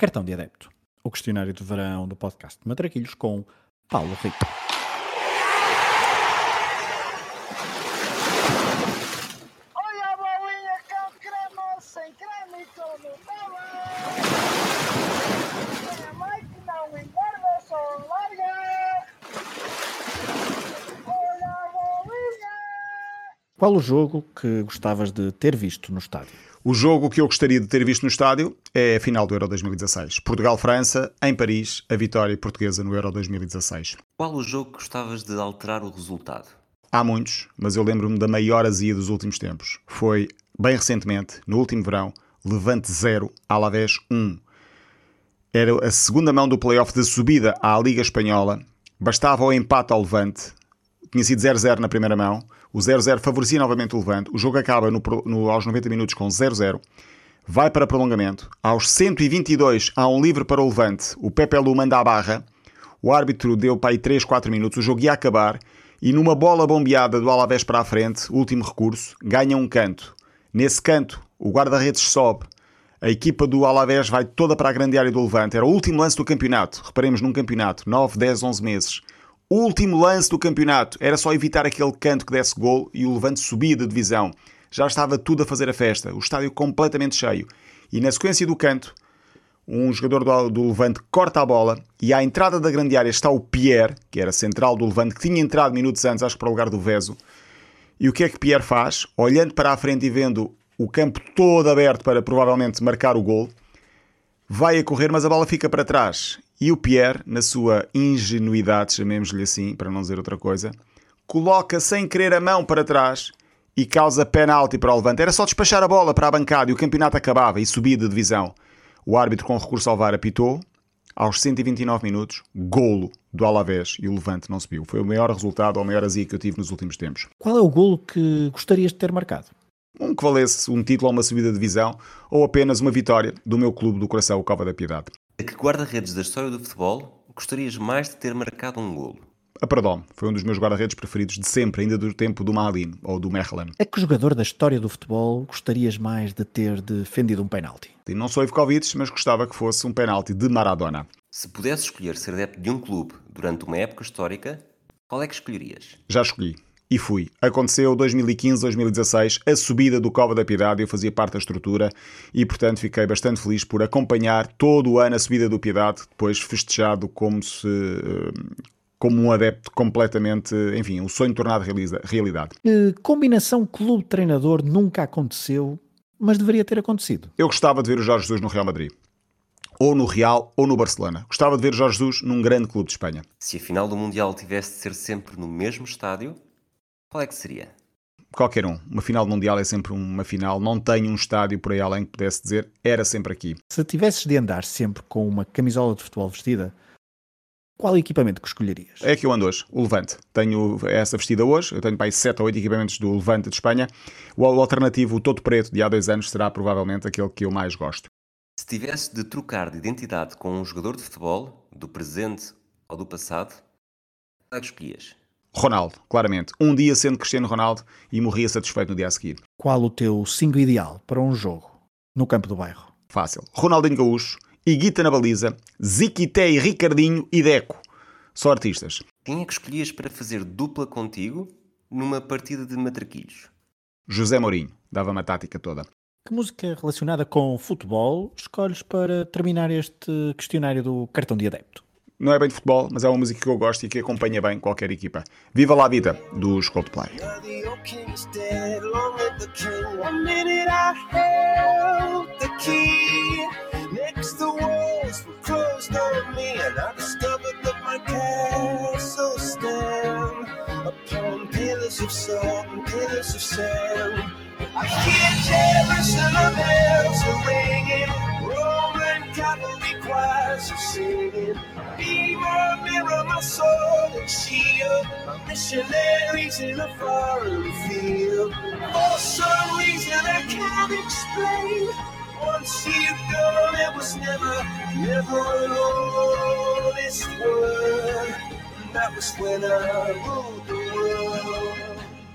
Cartão de Adepto, o questionário de verão do podcast Matraquilhos com Paulo Rico. Olha a bolinha com creme, sem creme mãe que não engorda, só larga. Olha a bolinha. Qual o jogo que gostavas de ter visto no estádio? O jogo que eu gostaria de ter visto no estádio é a final do Euro 2016. Portugal-França, em Paris, a vitória portuguesa no Euro 2016. Qual o jogo que gostavas de alterar o resultado? Há muitos, mas eu lembro-me da maior azia dos últimos tempos. Foi, bem recentemente, no último verão, Levante 0, Alavés 1. Era a segunda mão do playoff de subida à Liga Espanhola. Bastava o empate ao Levante. Tinha sido 0-0 na primeira mão. O 0-0 favorecia novamente o Levante. O jogo acaba no, no- aos 90 minutos com 0-0. Vai para prolongamento. Aos 122 há um livre para o Levante. O Pepe Lu manda a barra. O árbitro deu para aí 3, 4 minutos. O jogo ia acabar. E numa bola bombeada do Alavés para a frente, último recurso, ganha um canto. Nesse canto, o guarda-redes sobe. A equipa do Alavés vai toda para a grande área do Levante. Era o último lance do campeonato. Reparemos num campeonato. 9, 10, 11 meses. Último lance do campeonato. Era só evitar aquele canto que desse gol e o Levante subia de divisão. Já estava tudo a fazer a festa. O estádio completamente cheio. E na sequência do canto, um jogador do, do Levante corta a bola e à entrada da grande área está o Pierre, que era central do Levante, que tinha entrado minutos antes, acho que para o lugar do Veso. E o que é que Pierre faz? Olhando para a frente e vendo o campo todo aberto para provavelmente marcar o gol, vai a correr, mas a bola fica para trás. E o Pierre, na sua ingenuidade, chamemos-lhe assim, para não dizer outra coisa, coloca sem querer a mão para trás e causa penalti para o Levante. Era só despachar a bola para a bancada e o campeonato acabava e subia de divisão. O árbitro com recurso ao VAR apitou. Aos 129 minutos, golo do Alavés e o Levante não subiu. Foi o maior resultado ou a maior azia que eu tive nos últimos tempos. Qual é o golo que gostarias de ter marcado? Um que valesse um título ou uma subida de divisão ou apenas uma vitória do meu clube do coração, o Cova da Piedade. A que guarda-redes da história do futebol gostarias mais de ter marcado um golo? A Perdom foi um dos meus guarda-redes preferidos de sempre, ainda do tempo do Malin ou do Mechelen. A que jogador da história do futebol gostarias mais de ter defendido um penalti? E não sou Ivkovic, mas gostava que fosse um penalti de Maradona. Se pudesse escolher ser adepto de um clube durante uma época histórica, qual é que escolherias? Já escolhi. E fui. Aconteceu 2015-2016, a subida do Cova da Piedade, eu fazia parte da estrutura e, portanto, fiquei bastante feliz por acompanhar todo o ano a subida do Piedade, depois festejado como se... eh, como um adepto completamente, enfim, o sonho tornado realiza- realidade. Combinação clube-treinador nunca aconteceu, mas deveria ter acontecido? Eu gostava de ver o Jorge Jesus no Real Madrid. Ou no Real ou no Barcelona. Gostava de ver o Jorge Jesus num grande clube de Espanha. Se a final do Mundial tivesse de ser sempre no mesmo estádio, qual é que seria? Qualquer um. Uma final de Mundial é sempre uma final. Não tenho um estádio por aí além que pudesse dizer era sempre aqui. Se tivesses de andar sempre com uma camisola de futebol vestida, qual equipamento que escolherias? É que eu ando hoje, o Levante. Tenho essa vestida hoje, eu tenho para aí 7 ou 8 equipamentos do Levante de Espanha. O alternativo, o todo preto de há dois anos, será provavelmente aquele que eu mais gosto. Se tivesse de trocar de identidade com um jogador de futebol, do presente ou do passado, qual é que escolhias? Ronaldo, claramente. Um dia sendo Cristiano Ronaldo e morria satisfeito no dia a seguir. Qual o teu 5 ideal para um jogo no campo do bairro? Fácil. Ronaldinho Gaúcho, Iguita na baliza, Ziquité e Ricardinho e Deco. Só artistas. Quem é que escolhias para fazer dupla contigo numa partida de matraquilhos? José Mourinho, dava-me a tática toda. Que música relacionada com futebol escolhes para terminar este questionário do cartão de adepto? Não é bem de futebol, mas é uma música que eu gosto e que acompanha bem qualquer equipa. Viva lá a vida, dos Coldplay. Roman cavalry choirs are singing. Be a mirror, my sword and shield. My missionaries in a foreign field. For some reason I can't explain. Once you've gone, it was never, never an honest word. And that was when I ruled the world.